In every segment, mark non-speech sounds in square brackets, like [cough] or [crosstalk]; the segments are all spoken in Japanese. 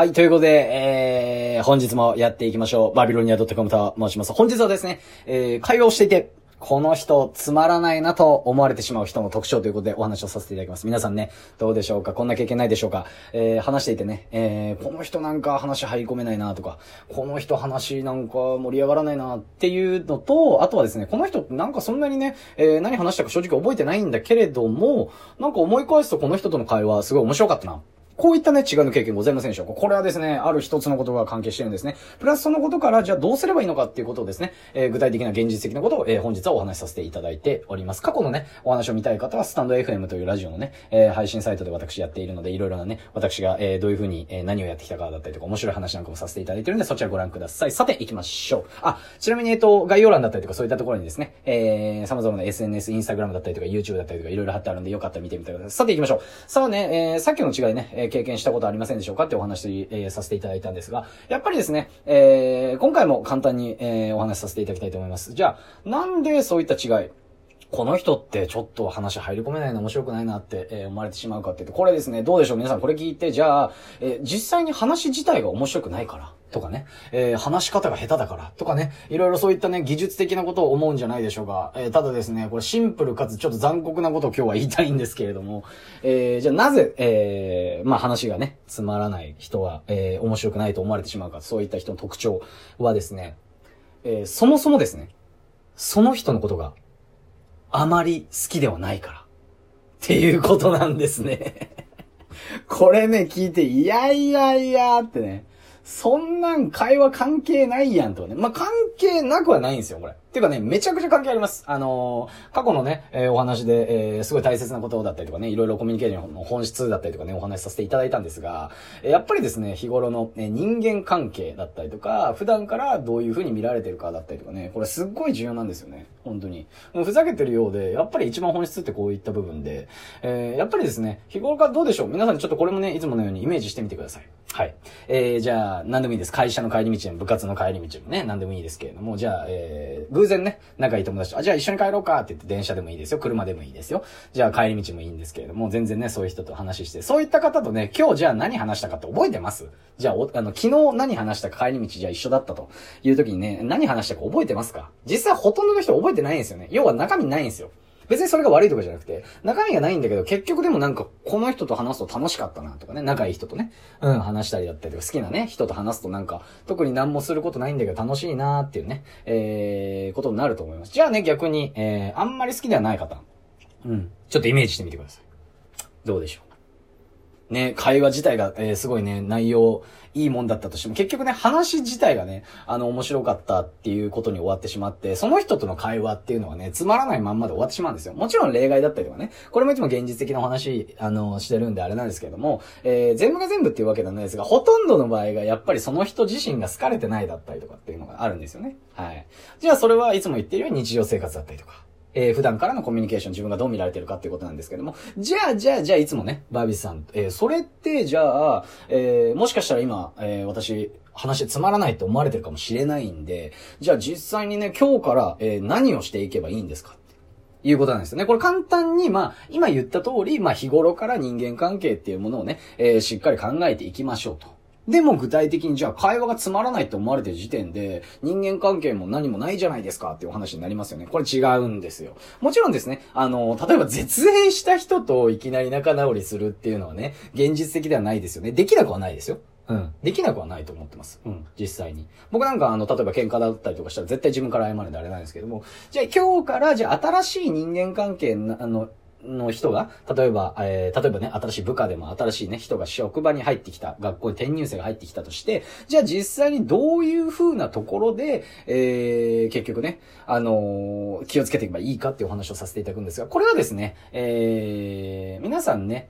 はい、ということで、えー、本日もやっていきましょう。バビロニア .com と申します。本日はですね、えー、会話をしていて、この人、つまらないなと思われてしまう人の特徴ということでお話をさせていただきます。皆さんね、どうでしょうか？こんな経験ないでしょうか？えー、話していてね、えー、この人なんか話入り込めないなとか、この人話なんか盛り上がらないなっていうのと、あとはですね、この人なんかそんなにね、えー、何話したか正直覚えてないんだけれども、なんか思い返すとこの人との会話すごい面白かったな。こういったね、違いの経験ございませんでしょうか？これはですね、ある一つのことが関係してるんですね。プラスそのことから、じゃあどうすればいいのかっていうことをですね、えー、具体的な現実的なことを、えー、本日はお話しさせていただいております。過去のね、お話を見たい方は、スタンド FM というラジオのね、えー、配信サイトで私やっているので、いろいろなね、私が、えー、どういうふうに、えー、何をやってきたかだったりとか、面白い話なんかもさせていただいてるんで、そちらご覧ください。さて、行きましょう。あ、ちなみに、えっと、概要欄だったりとか、そういったところにですね、えー、様々な SNS、インスタグラムだったりとか、YouTube だったりとか、いろいろ貼ってあるんで、よかったら見てみてください。さて、行きましょう。さあね、えー、さっきの違いね、え、経験したことありませんでしょうかってお話、えー、させていただいたんですが、やっぱりですね、えー、今回も簡単に、えー、お話しさせていただきたいと思います。じゃあ、なんでそういった違い、この人ってちょっと話入り込めないな、面白くないなって、えー、思われてしまうかっていうと、これですね、どうでしょう？皆さんこれ聞いて、じゃあ、えー、実際に話自体が面白くないから、とかね、えー、話し方が下手だから、とかね、いろいろそういったね、技術的なことを思うんじゃないでしょうか。えー、ただですね、これシンプルかつちょっと残酷なことを今日は言いたいんですけれども、えー、じゃあなぜ、えー、まあ話がね、つまらない人は、えー、面白くないと思われてしまうか、そういった人の特徴はですね、えー、そもそもですね、その人のことがあまり好きではないから。っていうことなんですね [laughs] これね、聞いて、いやいやいやってね、そんなん会話関係ないやんとかね。まあ、関係なくはないんですよ、これ。っていうかね、めちゃくちゃ関係あります。あのー、過去のね、えー、お話で、えー、すごい大切なことだったりとかね、いろいろコミュニケーションの本質だったりとかね、お話しさせていただいたんですが、えやっぱりですね、日頃の、え人間関係だったりとか、普段からどういう風に見られてるかだったりとかね、これすっごい重要なんですよね。本当に。もうふざけてるようで、やっぱり一番本質ってこういった部分で、えやっぱりですね、日頃からどうでしょう皆さんちょっとこれもね、いつものようにイメージしてみてください。はい。えー、じゃあ、何でもいいです。会社の帰り道でも部活の帰り道でもね、何でもいいですけれども、じゃあ、えー、偶然ね、仲いい友達と、あ、じゃあ一緒に帰ろうかって言って電車でもいいですよ。車でもいいですよ。じゃあ帰り道もいいんですけれども、全然ね、そういう人と話して、そういった方とね、今日じゃあ何話したかって覚えてます？じゃあ、お、あの、昨日何話したか帰り道じゃあ一緒だったという時にね、何話したか覚えてますか？実際ほとんどの人覚えてないんですよね。要は中身ないんですよ。別にそれが悪いとかじゃなくて、中身がないんだけど、結局でもなんか、この人と話すと楽しかったなとかね、仲いい人とね、うん、話したりだったりとか、好きなね、人と話すとなんか、特に何もすることないんだけど楽しいなーっていうね、えー、ことになると思います。じゃあね、逆に、えー、あんまり好きではない方、うん、ちょっとイメージしてみてください。どうでしょう？ね、会話自体が、えー、すごいね、内容、いいもんだったとしても、結局ね、話自体がね、あの、面白かったっていうことに終わってしまって、その人との会話っていうのはね、つまらないまんまで終わってしまうんですよ。もちろん例外だったりとかね、これもいつも現実的なお話、あの、してるんであれなんですけれども、えー、全部が全部っていうわけではないですが、ほとんどの場合がやっぱりその人自身が好かれてないだったりとかっていうのがあるんですよね。はい。じゃあそれはいつも言ってるように日常生活だったりとか。えー、普段からのコミュニケーション自分がどう見られてるかっていうことなんですけども、じゃあ、じゃあ、じゃあ、いつもね、バービーさん、えー、それって、じゃあ、えー、もしかしたら今、えー、私、話つまらないって思われてるかもしれないんで、じゃあ実際にね、今日から、えー、何をしていけばいいんですかいうことなんですよね。これ簡単に、まあ、今言った通り、まあ、日頃から人間関係っていうものをね、えー、しっかり考えていきましょうと。でも具体的にじゃあ会話がつまらないって思われてる時点で人間関係も何もないじゃないですかっていう話になりますよね。これ違うんですよ。もちろんですね、あの、例えば絶縁した人といきなり仲直りするっていうのはね、現実的ではないですよね。できなくはないですよ。うん。できなくはないと思ってます。うん。実際に。僕なんかあの、例えば喧嘩だったりとかしたら絶対自分から謝るんであれなんですけども、じゃあ今日からじゃあ新しい人間関係な、あの、の人が、例えば、えー、例えばね、新しい部下でも新しいね、人が職場に入ってきた、学校に転入生が入ってきたとして、じゃあ実際にどういう風なところで、えー、結局ね、あのー、気をつけていけばいいかっていうお話をさせていただくんですが、これはですね、えー、皆さんね、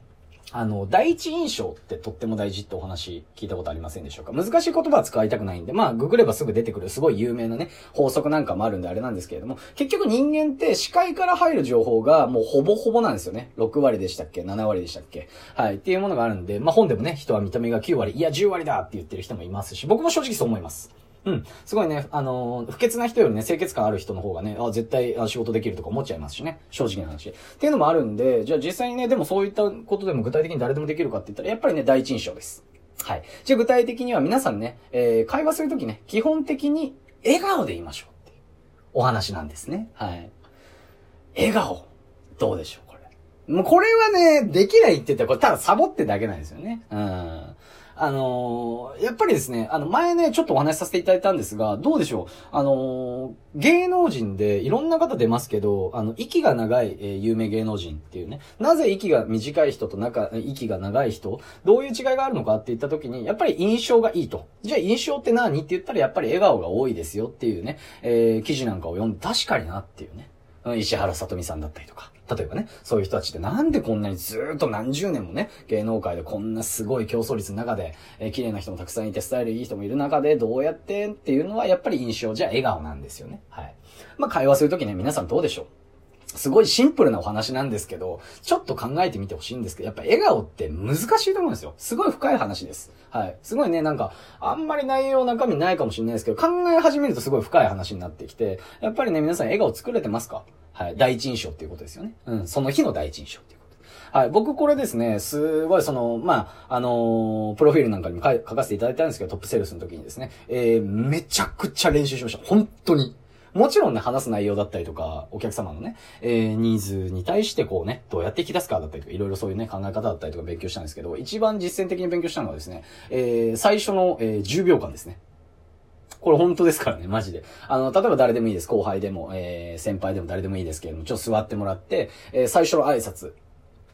あの、第一印象ってとっても大事ってお話聞いたことありませんでしょうか？難しい言葉は使いたくないんで、まあ、ググればすぐ出てくるすごい有名なね、法則なんかもあるんであれなんですけれども、結局人間って視界から入る情報がもうほぼほぼなんですよね。6割でしたっけ ?7 割でしたっけ？はい。っていうものがあるんで、まあ本でもね、人は見た目が9割、いや10割だって言ってる人もいますし、僕も正直そう思います。うん。すごいね、あのー、不潔な人よりね、清潔感ある人の方がね、あ、絶対あ仕事できるとか思っちゃいますしね。正直な話。っていうのもあるんで、じゃあ実際にね、でもそういったことでも具体的に誰でもできるかって言ったら、やっぱりね、第一印象です。はい。じゃあ具体的には皆さんね、えー、会話するときね、基本的に笑顔で言いましょうっていうお話なんですね。はい。笑顔、どうでしょうこれ。もうこれはね、できないって言ったらこれただサボってだけなんですよね。うん。あのー、やっぱりですね、あの、前ね、ちょっとお話しさせていただいたんですが、どうでしょう？あのー、芸能人でいろんな方出ますけど、あの、息が長い、えー、有名芸能人っていうね、なぜ息が短い人と中、息が長い人、どういう違いがあるのかって言った時に、やっぱり印象がいいと。じゃあ印象って何って言ったらやっぱり笑顔が多いですよっていうね、えー、記事なんかを読んで確かになっていうね、石原さとみさんだったりとか。例えばね、そういう人たちってなんでこんなにずっと何十年もね、芸能界でこんなすごい競争率の中で、えー、綺麗な人もたくさんいて、スタイルいい人もいる中で、どうやってっていうのはやっぱり印象じゃ笑顔なんですよね。はい。まあ会話するときね、皆さんどうでしょう？すごいシンプルなお話なんですけど、ちょっと考えてみてほしいんですけど、やっぱ笑顔って難しいと思うんですよ。すごい深い話です。はい。すごいね、なんか、あんまり内容中身ないかもしれないですけど、考え始めるとすごい深い話になってきて、やっぱりね、皆さん笑顔作れてますか？はい。第一印象っていうことですよね。うん。その日の第一印象っていうこと。はい。僕これですね、すごいその、まあ、あのー、プロフィールなんかにも書かせていただいたんですけど、トップセールスの時にですね、えー、めちゃくちゃ練習しました。本当に。もちろんね、話す内容だったりとか、お客様のね、えー、ニーズに対してこうね、どうやって引き出すかだったりとか、いろいろそういうね、考え方だったりとか勉強したんですけど、一番実践的に勉強したのはですね、えー、最初の、えー、10秒間ですね。これ本当ですからね、マジで。あの、例えば誰でもいいです。後輩でも、えー、先輩でも誰でもいいですけれども、ちょっと座ってもらって、えー、最初の挨拶。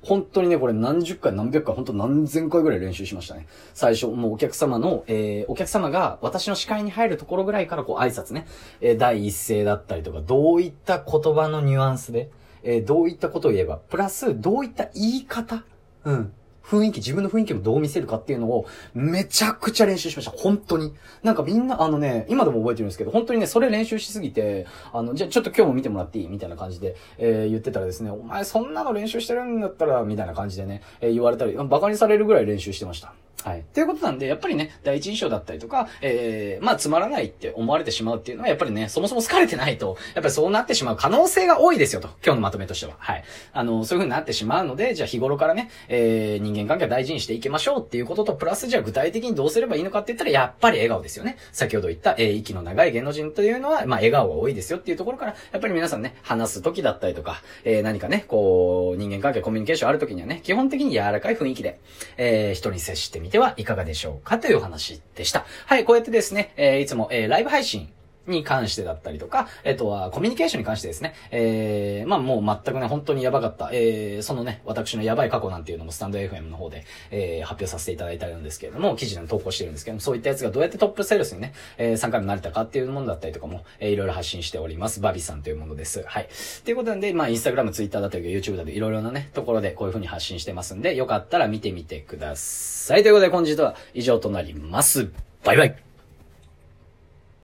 本当にね、これ何十回何百回、本当何千回ぐらい練習しましたね。最初、もうお客様の、えー、お客様が私の視界に入るところぐらいからこう挨拶ね、えー、第一声だったりとか、どういった言葉のニュアンスで、えー、どういったことを言えば、プラス、どういった言い方？うん。雰囲気、自分の雰囲気もどう見せるかっていうのを、めちゃくちゃ練習しました。本当に。なんかみんな、あのね、今でも覚えてるんですけど、本当にね、それ練習しすぎて、あの、じゃちょっと今日も見てもらっていい？みたいな感じで、えー、言ってたらですね、お前そんなの練習してるんだったら、みたいな感じでね、えー、言われたり、馬鹿にされるぐらい練習してました。はい。ということなんで、やっぱりね、第一印象だったりとか、えー、まあ、つまらないって思われてしまうっていうのは、やっぱりね、そもそも好かれてないと、やっぱりそうなってしまう可能性が多いですよと。今日のまとめとしては。はい。あの、そういう風になってしまうので、じゃあ日頃からね、えー、人間関係を大事にしていきましょうっていうことと、プラスじゃあ具体的にどうすればいいのかって言ったら、やっぱり笑顔ですよね。先ほど言った、えー、息の長い芸能人というのは、まあ、笑顔が多いですよっていうところから、やっぱり皆さんね、話す時だったりとか、えー、何かね、こう、人間関係、コミュニケーションある時にはね、基本的に柔らかい雰囲気で、えー、人に接してみてはいかがでしょうかというお話でした。はい、こうやってですね、えー、いつも、えー、ライブ配信に関してだったりとか、えっとは、コミュニケーションに関してですね、えー、まあもう全くね、本当にやばかった、えー、そのね、私のやばい過去なんていうのもスタンド FM の方で、えー、発表させていただいたんですけれども、記事で投稿してるんですけども、そういったやつがどうやってトップセールスにね、えー、参加になれたかっていうものだったりとかも、えー、いろいろ発信しております。バビさんというものです。はい。ということで、まあ、インスタグラム、ツイッターだったり、YouTube だったり、いろいろなね、ところでこういう風に発信してますんで、よかったら見てみてください。ということで、本日は以上となります。バイバイ